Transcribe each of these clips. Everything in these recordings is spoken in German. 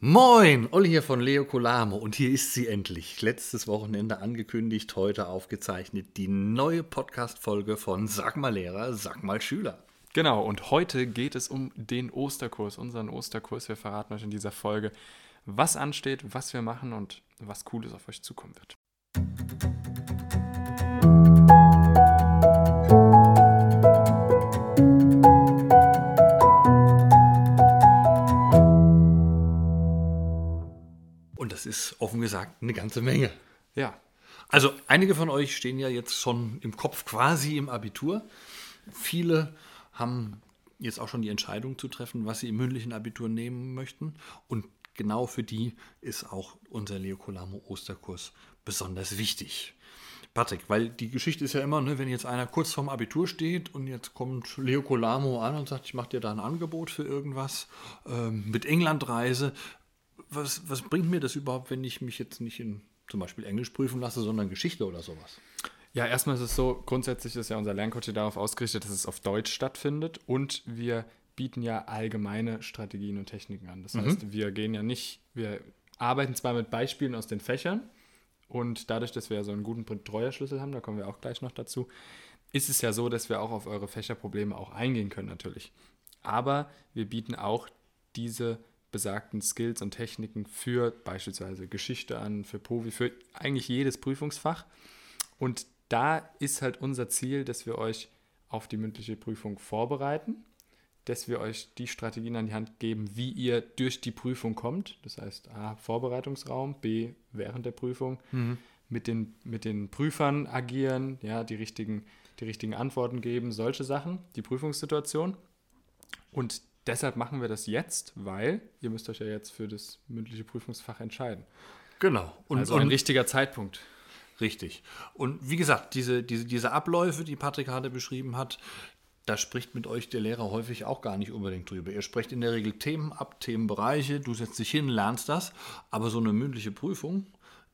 Moin, Olli hier von Leo Colamo und hier ist sie endlich. Letztes Wochenende angekündigt, heute aufgezeichnet die neue Podcast-Folge von Sag mal Lehrer, sag mal Schüler. Genau, und heute geht es um den Osterkurs, unseren Osterkurs. Wir verraten euch in dieser Folge, was ansteht, was wir machen und was Cooles auf euch zukommen wird. Das ist offen gesagt eine ganze Menge. Ja, Also einige von euch stehen ja jetzt schon im Kopf quasi im Abitur. Viele haben jetzt auch schon die Entscheidung zu treffen, was sie im mündlichen Abitur nehmen möchten. Und genau für die ist auch unser Leo Colamo Osterkurs besonders wichtig. Patrick, weil die Geschichte ist ja immer, ne, wenn jetzt einer kurz vorm Abitur steht und jetzt kommt Leo Colamo an und sagt, ich mache dir da ein Angebot für irgendwas ähm, mit Englandreise. Was, was bringt mir das überhaupt, wenn ich mich jetzt nicht in zum Beispiel Englisch prüfen lasse, sondern Geschichte oder sowas? Ja, erstmal ist es so, grundsätzlich ist ja unser Lerncoach hier darauf ausgerichtet, dass es auf Deutsch stattfindet und wir bieten ja allgemeine Strategien und Techniken an. Das heißt, wir gehen ja nicht, wir arbeiten zwar mit Beispielen aus den Fächern und dadurch, dass wir ja so einen guten Betreuerschlüssel haben, da kommen wir auch gleich noch dazu, ist es ja so, dass wir auch auf eure Fächerprobleme auch eingehen können natürlich. Aber wir bieten auch diese besagten Skills und Techniken für beispielsweise Geschichte an, für Povi, für eigentlich jedes Prüfungsfach. Und da ist halt unser Ziel, dass wir euch auf die mündliche Prüfung vorbereiten, dass wir euch die Strategien an die Hand geben, wie ihr durch die Prüfung kommt. Das heißt, A, Vorbereitungsraum, B, während der Prüfung, mit, den, mit den Prüfern agieren, ja, die richtigen, die richtigen Antworten geben, solche Sachen, die Prüfungssituation. Und deshalb machen wir das jetzt, weil ihr müsst euch ja jetzt für das mündliche Prüfungsfach entscheiden. Genau. Und, Also und ein richtiger Zeitpunkt. Richtig. Und wie gesagt, diese, diese, diese Abläufe, die Patrick gerade beschrieben hat, da spricht mit euch der Lehrer häufig auch gar nicht unbedingt drüber. Ihr sprecht in der Regel Themen ab, Themenbereiche, du setzt dich hin, lernst das, aber so eine mündliche Prüfung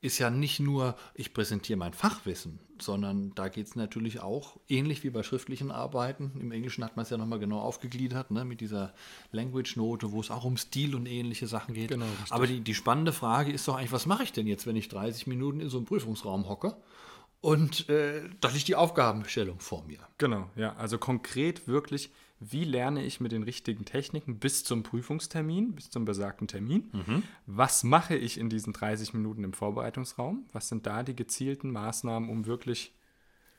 ist ja nicht nur, ich präsentiere mein Fachwissen, sondern da geht es natürlich auch, ähnlich wie bei schriftlichen Arbeiten, im Englischen hat man es ja nochmal genau aufgegliedert, ne, mit dieser Language-Note, wo es auch um Stil und ähnliche Sachen geht. Genau, aber die, die spannende Frage ist doch eigentlich, was mache ich denn jetzt, wenn ich 30 Minuten in so einem Prüfungsraum hocke und äh, da liegt die Aufgabenstellung vor mir? Genau, ja. Also konkret wirklich, wie lerne ich mit den richtigen Techniken bis zum Prüfungstermin, bis zum besagten Termin? Was mache ich in diesen 30 Minuten im Vorbereitungsraum? Was sind da die gezielten Maßnahmen, um wirklich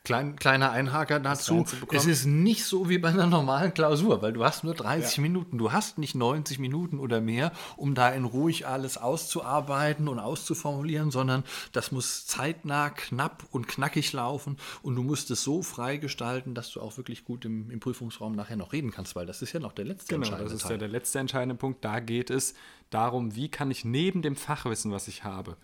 Klein, kleiner Einhaker dazu. Es ist nicht so wie bei einer normalen Klausur, weil du hast nur 30 Ja. Minuten. Du hast nicht 90 Minuten oder mehr, um da in ruhig alles auszuarbeiten und auszuformulieren, sondern das muss zeitnah, knapp und knackig laufen und du musst es so frei gestalten, dass du auch wirklich gut im, im Prüfungsraum nachher noch reden kannst, weil das ist ja noch der letzte Genau, entscheidende das ist Teil. ja der letzte entscheidende Punkt. Da geht es darum, wie kann ich neben dem Fachwissen, was ich habe,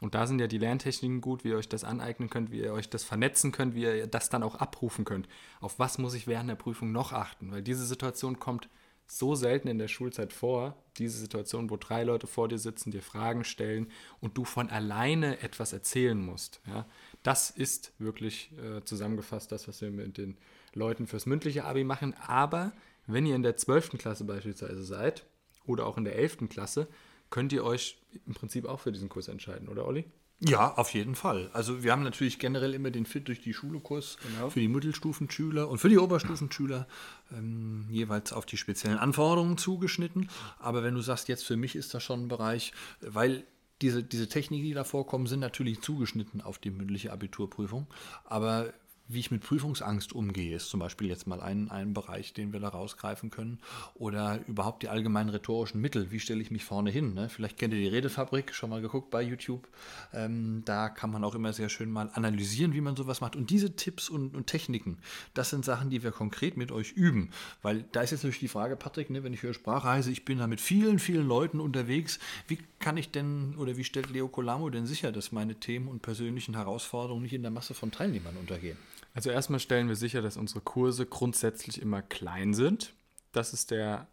und da sind ja die Lerntechniken gut, wie ihr euch das aneignen könnt, wie ihr euch das vernetzen könnt, wie ihr das dann auch abrufen könnt. Auf was muss ich während der Prüfung noch achten? Weil diese Situation kommt so selten in der Schulzeit vor, diese Situation, wo drei Leute vor dir sitzen, dir Fragen stellen und du von alleine etwas erzählen musst. Ja? Das ist wirklich äh, zusammengefasst das, was wir mit den Leuten fürs mündliche Abi machen. Aber wenn ihr in der 12. Klasse beispielsweise seid oder auch in der 11. Klasse, könnt ihr euch im Prinzip auch für diesen Kurs entscheiden, oder Olli? Ja, auf jeden Fall. Also wir haben natürlich generell immer den Fit durch die Schule-Kurs Genau. für die Mittelstufenschüler und für die Oberstufenschüler ähm, jeweils auf die speziellen Anforderungen zugeschnitten. Aber wenn du sagst, jetzt für mich ist das schon ein Bereich, weil diese, diese Techniken, die da vorkommen, sind natürlich zugeschnitten auf die mündliche Abiturprüfung. Aber wie ich mit Prüfungsangst umgehe, ist zum Beispiel jetzt mal ein, ein Bereich, den wir da rausgreifen können. Oder überhaupt die allgemeinen rhetorischen Mittel. Wie stelle ich mich vorne hin? Ne? Vielleicht kennt ihr die Redefabrik, schon mal geguckt bei YouTube. Ähm, da kann man auch immer sehr schön mal analysieren, wie man sowas macht. Und diese Tipps und, und Techniken, das sind Sachen, die wir konkret mit euch üben. Weil da ist jetzt natürlich die Frage, Patrick, ne, wenn ich höre Sprachreise, ich bin da mit vielen, vielen Leuten unterwegs. Wie kann ich denn oder wie stellt Leo Colamo denn sicher, dass meine Themen und persönlichen Herausforderungen nicht in der Masse von Teilnehmern untergehen? Also erstmal stellen wir sicher, dass unsere Kurse grundsätzlich immer klein sind. Das ist der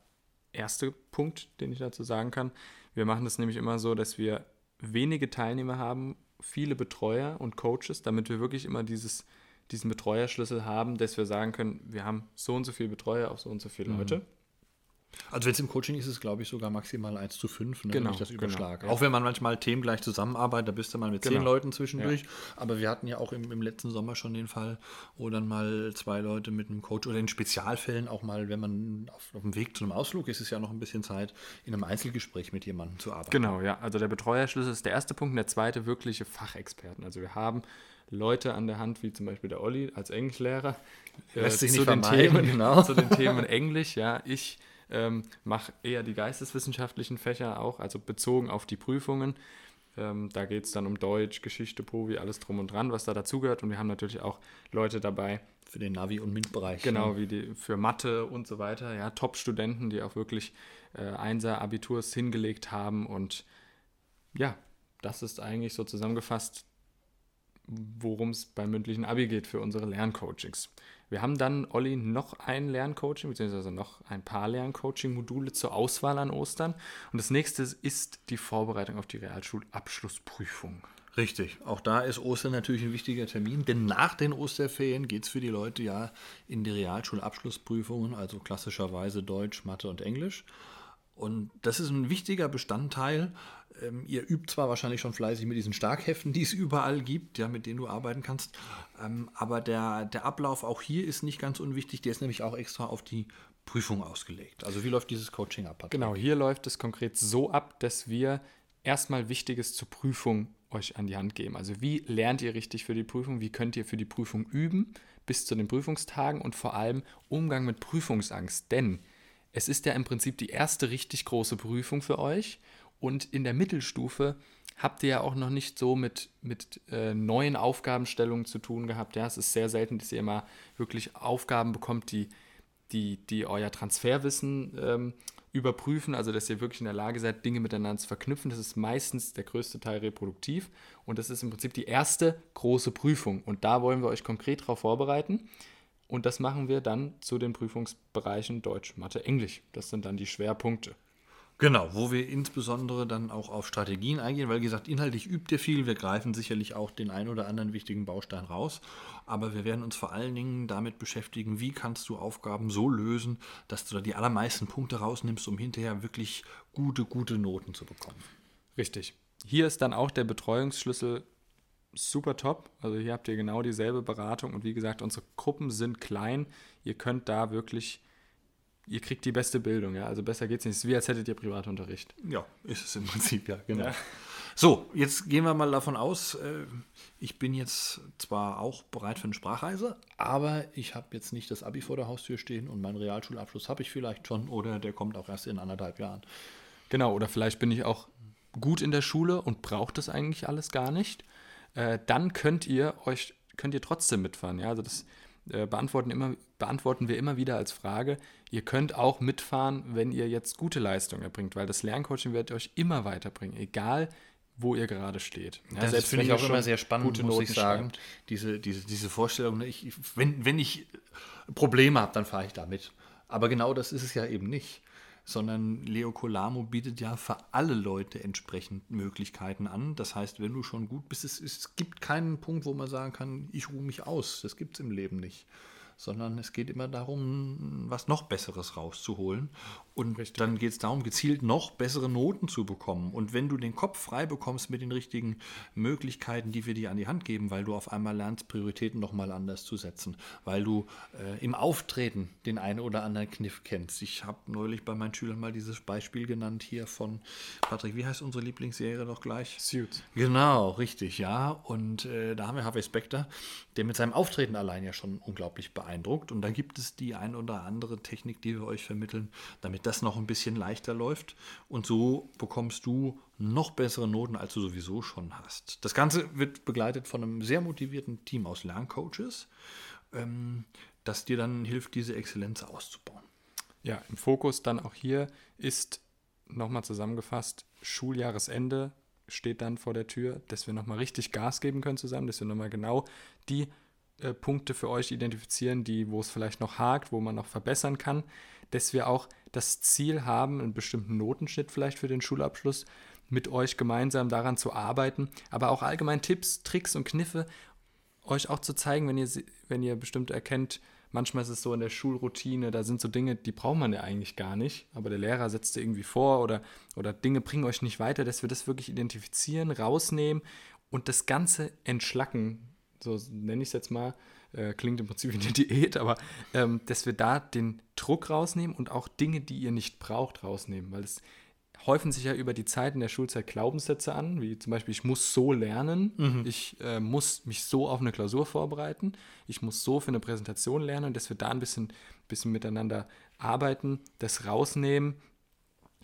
erste Punkt, den ich dazu sagen kann. Wir machen das nämlich immer so, dass wir wenige Teilnehmer haben, viele Betreuer und Coaches, damit wir wirklich immer dieses, diesen Betreuerschlüssel haben, dass wir sagen können, wir haben so und so viele Betreuer auf so und so viele Leute. Also wenn es im Coaching ist, ist es glaube ich sogar maximal 1 zu 5, ne, genau, wenn ich das genau, überschlage. ja. Auch wenn man manchmal Themen gleich zusammenarbeitet, da bist du mal mit zehn Genau. Leuten zwischendurch. Aber wir hatten ja auch im, im letzten Sommer schon den Fall, wo dann mal zwei Leute mit einem Coach oder in Spezialfällen auch mal, wenn man auf, auf dem Weg zu einem Ausflug ist, ist ja noch ein bisschen Zeit, in einem Einzelgespräch mit jemandem zu arbeiten. Genau, ja. Also der Betreuerschlüssel ist der erste Punkt und der zweite wirkliche Fachexperten. Also wir haben Leute an der Hand, wie zum Beispiel der Olli als Englischlehrer, äh, Lässt sich zu, nicht den vermeiden, Themen, genau. zu den Themen Englisch. Ja, ich ähm, mache eher die geisteswissenschaftlichen Fächer auch, also bezogen auf die Prüfungen. Ähm, da geht es dann um Deutsch, Geschichte, Povi, alles drum und dran, was da dazugehört. Und wir haben natürlich auch Leute dabei, Für den Navi- und MINT-Bereich. Genau, ne? wie die für Mathe und so weiter. Ja, Top-Studenten, die auch wirklich äh, Einser-Abiturs hingelegt haben. Und ja, das ist eigentlich so zusammengefasst, worum es beim mündlichen Abi geht für unsere Lerncoachings. Wir haben dann, Olli, noch ein Lerncoaching, beziehungsweise noch ein paar Lerncoaching-Module zur Auswahl an Ostern. Und das nächste ist die Vorbereitung auf die Realschulabschlussprüfung. Richtig. Auch da ist Ostern natürlich ein wichtiger Termin, denn nach den Osterferien geht es für die Leute ja in die Realschulabschlussprüfungen, also klassischerweise Deutsch, Mathe und Englisch. Und das ist ein wichtiger Bestandteil. Ähm, ihr übt zwar wahrscheinlich schon fleißig mit diesen Starkheften, die es überall gibt, ja, mit denen du arbeiten kannst, ähm, aber der, der Ablauf auch hier ist nicht ganz unwichtig. Der ist nämlich auch extra auf die Prüfung ausgelegt. Also wie läuft dieses Coaching ab? Genau, hier läuft es konkret so ab, dass wir erstmal Wichtiges zur Prüfung euch an die Hand geben. Also wie lernt ihr richtig für die Prüfung? Wie könnt ihr für die Prüfung üben bis zu den Prüfungstagen und vor allem Umgang mit Prüfungsangst? Denn es ist ja im Prinzip die erste richtig große Prüfung für euch. Und in der Mittelstufe habt ihr ja auch noch nicht so mit, mit äh, neuen Aufgabenstellungen zu tun gehabt. Ja, es ist sehr selten, dass ihr immer wirklich Aufgaben bekommt, die, die, die euer Transferwissen ähm, überprüfen, also dass ihr wirklich in der Lage seid, Dinge miteinander zu verknüpfen. Das ist meistens der größte Teil reproduktiv. Und das ist im Prinzip die erste große Prüfung. Und da wollen wir euch konkret darauf vorbereiten und das machen wir dann zu den Prüfungsbereichen Deutsch, Mathe, Englisch. Das sind dann die Schwerpunkte. Genau, wo wir insbesondere dann auch auf Strategien eingehen, weil wie gesagt, inhaltlich übt ihr viel. Wir greifen sicherlich auch den ein oder anderen wichtigen Baustein raus. Aber wir werden uns vor allen Dingen damit beschäftigen, wie kannst du Aufgaben so lösen, dass du da die allermeisten Punkte rausnimmst, um hinterher wirklich gute, gute Noten zu bekommen. Richtig. Hier ist dann auch der Betreuungsschlüssel super top. Also hier habt ihr genau dieselbe Beratung und wie gesagt, unsere Gruppen sind klein. Ihr könnt da wirklich, ihr kriegt die beste Bildung. Ja? Also besser geht's nicht. Es ist wie als hättet ihr Privatunterricht. Ja, ist es im Prinzip, ja, genau. Ja. So, jetzt gehen wir mal davon aus, äh, ich bin jetzt zwar auch bereit für eine Sprachreise, aber ich habe jetzt nicht das Abi vor der Haustür stehen und meinen Realschulabschluss habe ich vielleicht schon oder der kommt auch erst in anderthalb Jahren. Genau, oder vielleicht bin ich auch gut in der Schule und brauche das eigentlich alles gar nicht. Äh, dann könnt ihr euch, könnt ihr trotzdem mitfahren. Ja, also das äh, beantworten, immer, beantworten wir immer wieder als Frage. Ihr könnt auch mitfahren, wenn ihr jetzt gute Leistung erbringt, weil das Lerncoaching wird euch immer weiterbringen, egal wo ihr gerade steht. Ja, das selbst finde ich auch schon immer sehr spannend, muss Noten ich sagen. schreibt. Diese, diese, diese Vorstellung, ne, ich, wenn, wenn ich Probleme habe, dann fahre ich damit. Aber genau das ist es ja eben nicht. Sondern Leo Colamo bietet ja für alle Leute entsprechend Möglichkeiten an. Das heißt, wenn du schon gut bist, es, es gibt keinen Punkt, wo man sagen kann, ich ruhe mich aus. Das gibt es im Leben nicht. Sondern es geht immer darum, was noch Besseres rauszuholen. Und Richtig. dann geht es darum, gezielt noch bessere Noten zu bekommen. Und wenn du den Kopf frei bekommst mit den richtigen Möglichkeiten, die wir dir an die Hand geben, weil du auf einmal lernst, Prioritäten nochmal anders zu setzen, weil du äh, im Auftreten den einen oder anderen Kniff kennst. Ich habe neulich bei meinen Schülern mal dieses Beispiel genannt hier von Patrick, wie heißt unsere Lieblingsserie doch gleich? Suits. Genau, richtig, ja. Und äh, da haben wir Harvey Specter, der mit seinem Auftreten allein ja schon unglaublich beeindruckt. Und da gibt es die ein oder andere Technik, die wir euch vermitteln, damit das noch ein bisschen leichter läuft. Und so bekommst du noch bessere Noten, als du sowieso schon hast. Das Ganze wird begleitet von einem sehr motivierten Team aus Lerncoaches, ähm, das dir dann hilft, diese Exzellenz auszubauen. Ja, im Fokus dann auch hier ist nochmal zusammengefasst, Schuljahresende steht dann vor der Tür, dass wir nochmal richtig Gas geben können zusammen, dass wir nochmal genau die äh, Punkte für euch identifizieren, die, wo es vielleicht noch hakt, wo man noch verbessern kann, dass wir auch das Ziel haben, einen bestimmten Notenschnitt vielleicht für den Schulabschluss mit euch gemeinsam daran zu arbeiten, aber auch allgemein Tipps, Tricks und Kniffe euch auch zu zeigen, wenn ihr, sie- wenn ihr bestimmt erkennt, manchmal ist es so in der Schulroutine, da sind so Dinge, die braucht man ja eigentlich gar nicht, aber der Lehrer setzt dir irgendwie vor oder, oder Dinge bringen euch nicht weiter, dass wir das wirklich identifizieren, rausnehmen und das Ganze entschlacken, so nenne ich es jetzt mal, äh, klingt im Prinzip wie eine Diät, aber ähm, dass wir da den Druck rausnehmen und auch Dinge, die ihr nicht braucht, rausnehmen, weil es häufen sich ja über die Zeit in der Schulzeit Glaubenssätze an, wie zum Beispiel, ich muss so lernen, mhm. ich äh, muss mich so auf eine Klausur vorbereiten, ich muss so für eine Präsentation lernen, dass wir da ein bisschen, bisschen miteinander arbeiten, das rausnehmen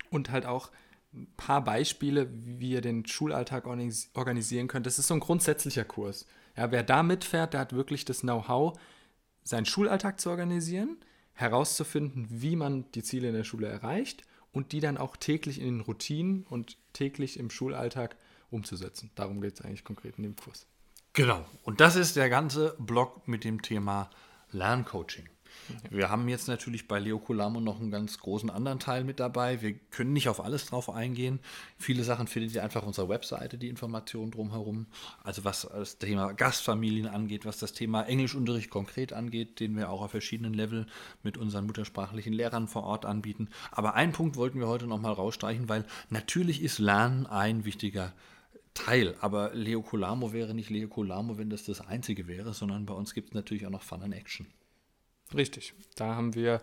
und halt auch ein paar Beispiele, wie ihr den Schulalltag organisieren könnt. Das ist so ein grundsätzlicher Kurs. Ja, wer da mitfährt, der hat wirklich das Know-how, seinen Schulalltag zu organisieren, herauszufinden, wie man die Ziele in der Schule erreicht und die dann auch täglich in den Routinen und täglich im Schulalltag umzusetzen. Darum geht es eigentlich konkret in dem Kurs. Genau. Und das ist der ganze Blog mit dem Thema Lerncoaching. Wir haben jetzt natürlich bei Leo Colamo noch einen ganz großen anderen Teil mit dabei. Wir können nicht auf alles drauf eingehen. Viele Sachen findet ihr einfach auf unserer Webseite, die Informationen drumherum. Also was das Thema Gastfamilien angeht, was das Thema Englischunterricht konkret angeht, den wir auch auf verschiedenen Level mit unseren muttersprachlichen Lehrern vor Ort anbieten. Aber einen Punkt wollten wir heute nochmal rausstreichen, weil natürlich ist Lernen ein wichtiger Teil. Aber Leo Colamo wäre nicht Leo Colamo, wenn das das Einzige wäre, sondern bei uns gibt es natürlich auch noch Fun and Action. Richtig. Da haben wir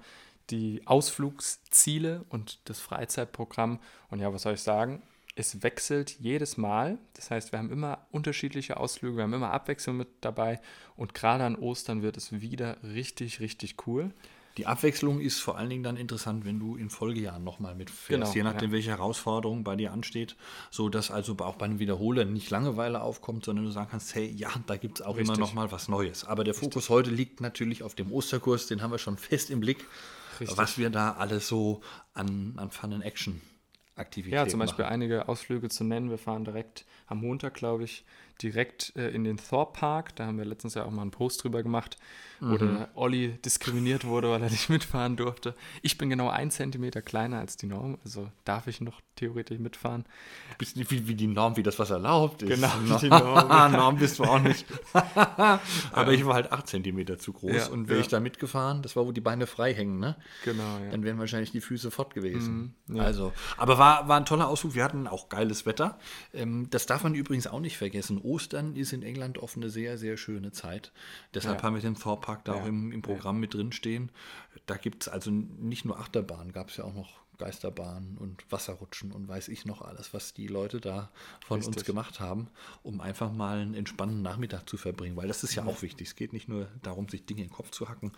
die Ausflugsziele und das Freizeitprogramm. Und ja, was soll ich sagen? Es wechselt jedes Mal. Das heißt, wir haben immer unterschiedliche Ausflüge, wir haben immer Abwechslung mit dabei. Und gerade an Ostern wird es wieder richtig, richtig cool. Die Abwechslung ist vor allen Dingen dann interessant, wenn du in Folgejahren nochmal mitfährst, genau, je nachdem, ja. welche Herausforderung bei dir ansteht, so dass also auch bei einem Wiederholen nicht Langeweile aufkommt, sondern du sagen kannst, hey, ja, da gibt es auch Richtig. immer nochmal was Neues. Aber der Fokus Richtig. heute liegt natürlich auf dem Osterkurs, den haben wir schon fest im Blick, Richtig. was wir da alles so an, an Fun and Action Aktivitäten Ja, zum Beispiel machen. einige Ausflüge zu nennen. Wir fahren direkt am Montag, glaube ich, direkt äh, in den Thorpe Park. Da haben wir letztens ja auch mal einen Post drüber gemacht, mhm. wo der Olli diskriminiert wurde, weil er nicht mitfahren durfte. Ich bin genau ein Zentimeter kleiner als die Norm, also darf ich noch theoretisch mitfahren. Bist nicht wie, wie die Norm, wie das was erlaubt ist. Genau, wie die Norm. Norm bist du auch nicht. Aber ich war halt acht Zentimeter zu groß ja, und wäre ja. ich da mitgefahren, das war, wo die Beine frei hängen, ne? Genau, ja. Dann wären wahrscheinlich die Füße fort gewesen. Mhm, ja. Also, aber war, war ein toller Ausflug. Wir hatten auch geiles Wetter. Ähm, das darf man übrigens auch nicht vergessen. Ostern ist in England oft eine sehr, sehr schöne Zeit. Deshalb ja. haben wir den Thor Park da ja. auch im, im Programm ja. mit drin stehen. Da gibt es also nicht nur Achterbahn, gab es ja auch noch Geisterbahnen und Wasserrutschen und weiß ich noch alles, was die Leute da von Richtig. uns gemacht haben, um einfach mal einen entspannten Nachmittag zu verbringen. Weil das ist ja, ja, auch wichtig. Es geht nicht nur darum, sich Dinge in den Kopf zu hacken,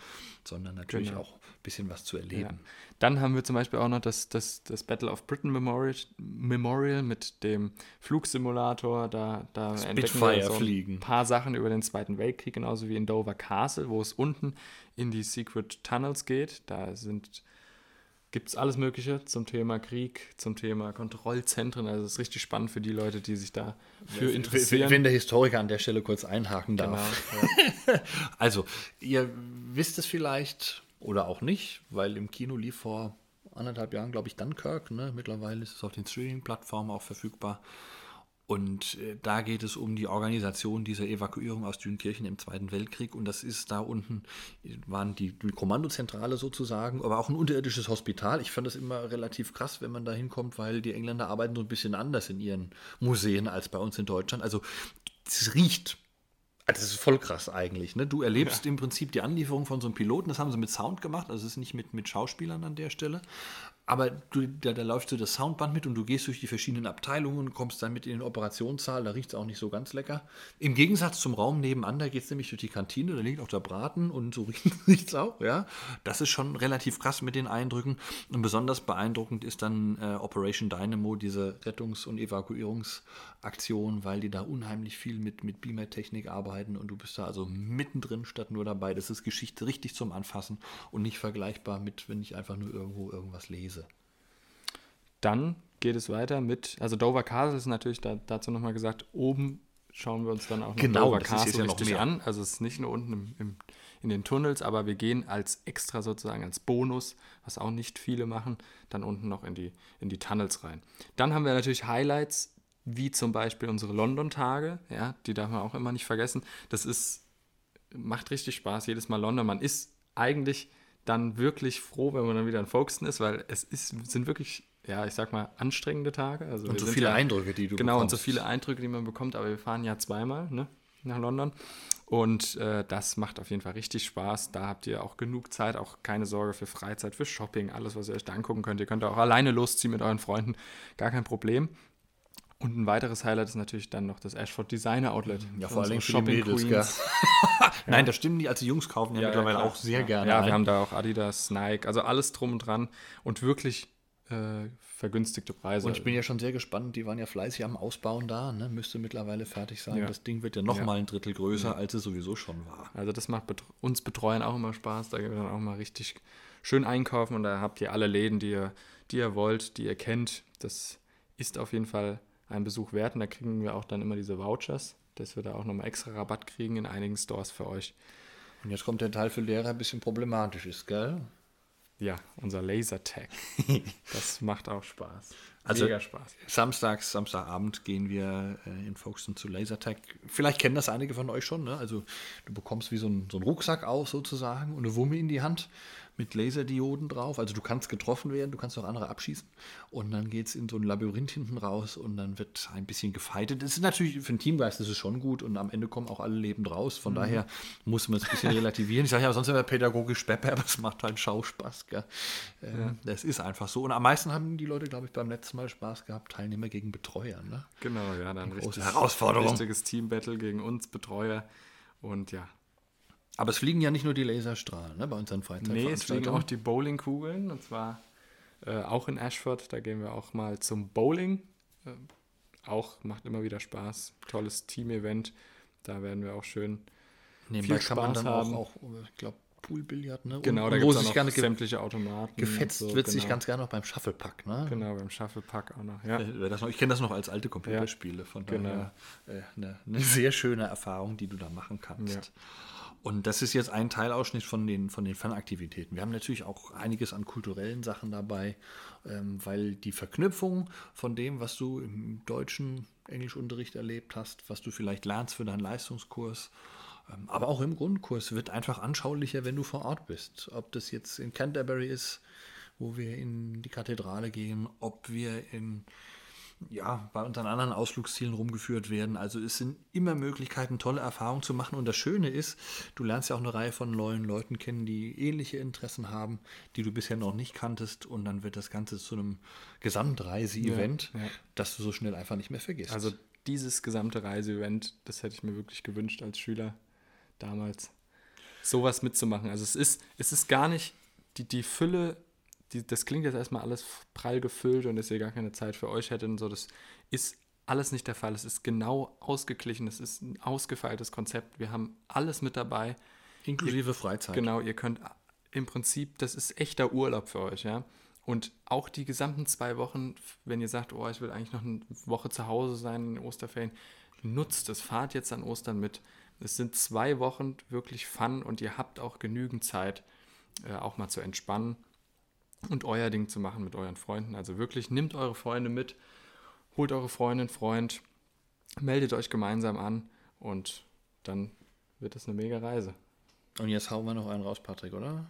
sondern natürlich genau. auch ein bisschen was zu erleben. Ja. Dann haben wir zum Beispiel auch noch das, das, das Battle of Britain Memorial, Memorial mit dem Flugsimulator. Da, da entdecken wir so ein paar Sachen über den Zweiten Weltkrieg, genauso wie in Dover Castle, wo es unten in die Secret Tunnels geht. Da sind gibt es alles Mögliche zum Thema Krieg, zum Thema Kontrollzentren. Also es ist richtig spannend für die Leute, die sich da für interessieren. Wenn der Historiker an der Stelle kurz einhaken darf. Genau, ja. also, ihr wisst es vielleicht oder auch nicht, weil im Kino lief vor anderthalb Jahren, glaube ich, Dunkirk. Ne? Mittlerweile ist es auf den Streaming-Plattformen auch verfügbar. Und äh, da geht es um die Organisation dieser Evakuierung aus Dünkirchen im Zweiten Weltkrieg. Und das ist da unten, waren die, die, Kommandozentrale sozusagen, aber auch ein unterirdisches Hospital. Ich fand das immer relativ krass, wenn man da hinkommt, weil die Engländer arbeiten so ein bisschen anders in ihren Museen als bei uns in Deutschland. Also es riecht das ist voll krass eigentlich. Ne? Du erlebst ja. im Prinzip die Anlieferung von so einem Piloten, das haben sie mit Sound gemacht, also es ist nicht mit, mit Schauspielern an der Stelle. Aber du, da, da läuft so das Soundband mit und du gehst durch die verschiedenen Abteilungen und kommst dann mit in den Operationssaal, da riecht es auch nicht so ganz lecker. Im Gegensatz zum Raum nebenan, da geht es nämlich durch die Kantine, da liegt auch der Braten und so riecht es auch, ja. Das ist schon relativ krass mit den Eindrücken. Und besonders beeindruckend ist dann äh, Operation Dynamo, diese Rettungs- und Evakuierungsaktion, weil die da unheimlich viel mit, mit Beamer-Technik arbeiten und du bist da also mittendrin statt nur dabei. Das ist Geschichte richtig zum Anfassen und nicht vergleichbar mit, wenn ich einfach nur irgendwo irgendwas lese. Dann geht es weiter mit, also Dover Castle ist natürlich da, dazu nochmal gesagt, oben schauen wir uns dann auch noch genau, Dover Castle ja richtig an. Also es ist nicht nur unten im, im, in den Tunnels, aber wir gehen als extra sozusagen, als Bonus, was auch nicht viele machen, dann unten noch in die, in die Tunnels rein. Dann haben wir natürlich Highlights, wie zum Beispiel unsere London-Tage, ja, die darf man auch immer nicht vergessen. Das ist, macht richtig Spaß, jedes Mal London. Man ist eigentlich dann wirklich froh, wenn man dann wieder in Folkestone ist, weil es ist, sind wirklich, ja, ich sag mal, anstrengende Tage. Also Und so viele ja, Eindrücke, die du Genau, und bekommst. so viele Eindrücke, die man bekommt, aber wir fahren ja zweimal ne, nach London. Und äh, das macht auf jeden Fall richtig Spaß. Da habt ihr auch genug Zeit, auch keine Sorge für Freizeit, für Shopping, alles, was ihr euch da angucken könnt. Ihr könnt auch alleine losziehen mit euren Freunden, gar kein Problem. Und ein weiteres Highlight ist natürlich dann noch das Ashford Designer Outlet. Ja, vor allem die Mädels, gell? Nein, das stimmt nicht. Also die Jungs kaufen ja, mittlerweile klar. auch sehr ja. gerne Ja, ein. wir haben da auch Adidas, Nike, also alles drum und dran und wirklich äh, vergünstigte Preise. Und ich bin ja schon sehr gespannt, die waren ja fleißig am Ausbauen da, ne? müsste mittlerweile fertig sein. Ja. Das Ding wird ja noch Ja. mal ein Drittel größer, als es sowieso schon war. Also das macht bet uns Betreuern auch immer Spaß. Da gehen wir dann auch mal richtig schön einkaufen und da habt ihr alle Läden, die ihr, die ihr wollt, die ihr kennt. Das ist auf jeden Fall ein Besuch wert und da kriegen wir auch dann immer diese Vouchers, dass wir da auch nochmal extra Rabatt kriegen in einigen Stores für euch. Und jetzt kommt der Teil für Lehrer, ein bisschen problematisch ist, gell? Ja, unser Lasertag. das macht auch Spaß. Also- Mega Spaß. Samstags, Samstagabend gehen wir äh, in Folkestone zu Lasertag. Vielleicht kennen das einige von euch schon. Ne? Also du bekommst wie so ein, so einen Rucksack aus sozusagen und eine Wumme in die Hand mit Laserdioden drauf. Also du kannst getroffen werden, du kannst auch andere abschießen. Und dann geht es in so ein Labyrinth hinten raus und dann wird ein bisschen gefeitet. Das ist natürlich für den Teamgeist das ist schon gut und am Ende kommen auch alle lebend raus. Von daher muss man es ein bisschen relativieren. Ich sage ja, sonst wäre pädagogisch Peppe, aber es macht halt Schauspaß. Gell? Ähm, Das ist einfach so. Und am meisten haben die Leute, glaube ich, beim letzten Mal Spaß gehabt, Teilnehmer gegen Betreuer. Ne? Genau, ja, dann große richtig, Herausforderung. richtiges Teambattle gegen uns Betreuer. Und ja, Aber es fliegen ja nicht nur die Laserstrahlen ne, bei unseren Nee, es Freizeitveranstaltungen. fliegen auch die Bowlingkugeln und zwar äh, auch in Ashford. Da gehen wir auch mal zum Bowling. Äh, auch macht immer wieder Spaß. Tolles Team-Event. Da werden wir auch schön. Nebenbei viel kann man Spaß dann haben. auch, auch ich glaube, Poolbillard, ne? Genau, und, da gibt es sich auch gerne sämtliche Automaten. gefetzt so, wird sich genau. ganz gerne noch beim Shufflepack, ne? Genau, beim Shufflepack auch noch. Ja. Äh, noch- Ich kenne das noch als alte Computerspiele, von genau. daher äh, eine, eine sehr schöne Erfahrung, die du da machen kannst. Ja. Und das ist jetzt ein Teilausschnitt von den, von den Fanaktivitäten. Wir haben natürlich auch einiges an kulturellen Sachen dabei, ähm, weil die Verknüpfung von dem, was du im deutschen Englischunterricht erlebt hast, was du vielleicht lernst für deinen Leistungskurs, ähm, aber auch im Grundkurs, wird einfach anschaulicher, wenn du vor Ort bist. Ob das jetzt in Canterbury ist, wo wir in die Kathedrale gehen, ob wir in ja, bei unseren anderen Ausflugszielen rumgeführt werden. Also es sind immer Möglichkeiten, tolle Erfahrungen zu machen. Und das Schöne ist, du lernst ja auch eine Reihe von neuen Leuten kennen, die ähnliche Interessen haben, die du bisher noch nicht kanntest. Und dann wird das Ganze zu einem Gesamtreise-Event, Ja, ja. das du so schnell einfach nicht mehr vergisst. Also dieses gesamte Reiseevent, das hätte ich mir wirklich gewünscht als Schüler damals, sowas mitzumachen. Also es ist, es ist gar nicht die, die Fülle, die, das klingt jetzt erstmal alles prall gefüllt und dass ihr gar keine Zeit für euch hättet und so, das ist alles nicht der Fall. Es ist genau ausgeglichen, es ist ein ausgefeiltes Konzept. Wir haben alles mit dabei. Inklusive Freizeit. Genau, ihr könnt im Prinzip, das ist echter Urlaub für euch, ja. Und auch die gesamten zwei Wochen, wenn ihr sagt, oh, ich will eigentlich noch eine Woche zu Hause sein in den Osterferien, nutzt es, fahrt jetzt an Ostern mit. Es sind zwei Wochen wirklich Fun und ihr habt auch genügend Zeit, äh, auch mal zu entspannen und euer Ding zu machen mit euren Freunden. Also wirklich, nehmt eure Freunde mit, holt eure Freundin, Freund, meldet euch gemeinsam an und dann wird es eine mega Reise. Und jetzt hauen wir noch einen raus, Patrick, oder?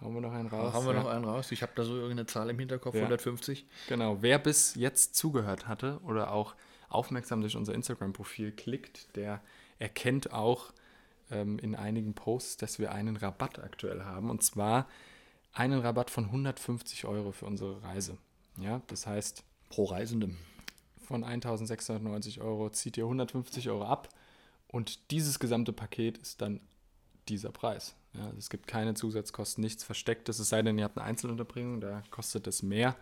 Hauen wir noch einen raus. hauen wir ja. noch einen raus. Ich habe da so irgendeine Zahl im Hinterkopf, Ja. 150. Genau, wer bis jetzt zugehört hatte oder auch aufmerksam durch unser Instagram-Profil klickt, der erkennt auch ähm, in einigen Posts, dass wir einen Rabatt aktuell haben. Und zwar einen Rabatt von 150 Euro für unsere Reise. Ja, das heißt, Pro Reisendem. von 1690 Euro zieht ihr 150 Euro ab und dieses gesamte Paket ist dann dieser Preis. Ja, es gibt keine Zusatzkosten, nichts Verstecktes, es sei denn, ihr habt eine Einzelunterbringung, da kostet es mehr.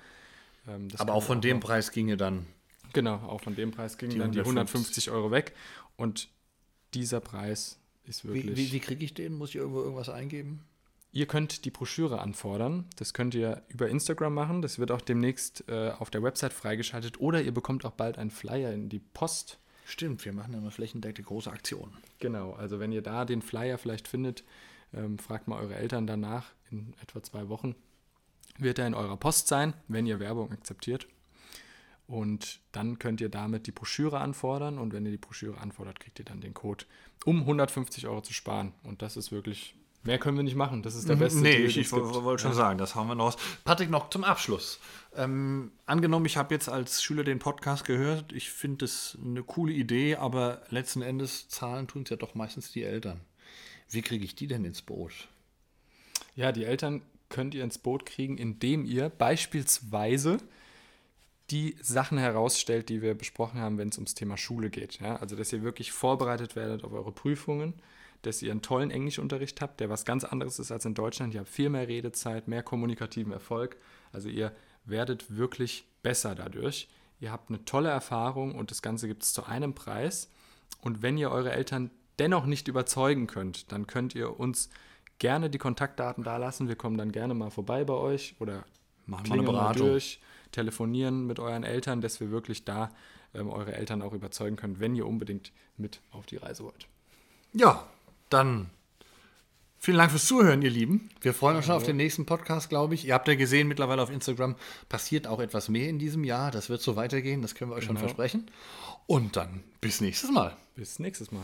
Ähm, Aber auch von man dem noch- Preis ginge dann Genau, auch von dem Preis gingen dann die 150 150 Euro weg. Und dieser Preis ist wirklich. Wie, wie, wie kriege ich den? Muss ich irgendwo irgendwas eingeben? Ihr könnt die Broschüre anfordern. Das könnt ihr über Instagram machen. Das wird auch demnächst äh, auf der Website freigeschaltet. Oder ihr bekommt auch bald einen Flyer in die Post. Stimmt, wir machen ja eine flächendeckende große Aktion. Genau, also wenn ihr da den Flyer vielleicht findet, ähm, fragt mal eure Eltern danach. In etwa zwei Wochen wird er in eurer Post sein, wenn ihr Werbung akzeptiert. Und dann könnt ihr damit die Broschüre anfordern. Und wenn ihr die Broschüre anfordert, kriegt ihr dann den Code, um 150 Euro zu sparen. Und das ist wirklich Mehr können wir nicht machen. Das ist der beste Nee, Deal, ich, ich wollte schon sagen, das hauen wir noch raus. Patrick, noch zum Abschluss. Ähm, angenommen, ich habe jetzt als Schüler den Podcast gehört. Ich finde es eine coole Idee, aber letzten Endes zahlen tun es ja doch meistens die Eltern. Wie kriege ich die denn ins Boot? Ja, die Eltern könnt ihr ins Boot kriegen, indem ihr beispielsweise die Sachen herausstellt, die wir besprochen haben, wenn es ums Thema Schule geht. Ja? Also, dass ihr wirklich vorbereitet werdet auf eure Prüfungen, dass ihr einen tollen Englischunterricht habt, der was ganz anderes ist als in Deutschland. Ihr habt viel mehr Redezeit, mehr kommunikativen Erfolg. Also, ihr werdet wirklich besser dadurch. Ihr habt eine tolle Erfahrung und das Ganze gibt es zu einem Preis. Und wenn ihr eure Eltern dennoch nicht überzeugen könnt, dann könnt ihr uns gerne die Kontaktdaten dalassen. Wir kommen dann gerne mal vorbei bei euch oder Machen wir eine klingeln mal Beratung. durch, telefonieren mit euren Eltern, dass wir wirklich da ähm, eure Eltern auch überzeugen können, wenn ihr unbedingt mit auf die Reise wollt. Ja, dann vielen Dank fürs Zuhören, ihr Lieben. Wir freuen uns schon auf den nächsten Podcast, glaube ich. Ihr habt ja gesehen, mittlerweile auf Instagram passiert auch etwas mehr in diesem Jahr. Das wird so weitergehen, das können wir euch schon Genau. versprechen. Und dann bis nächstes Mal. Bis nächstes Mal.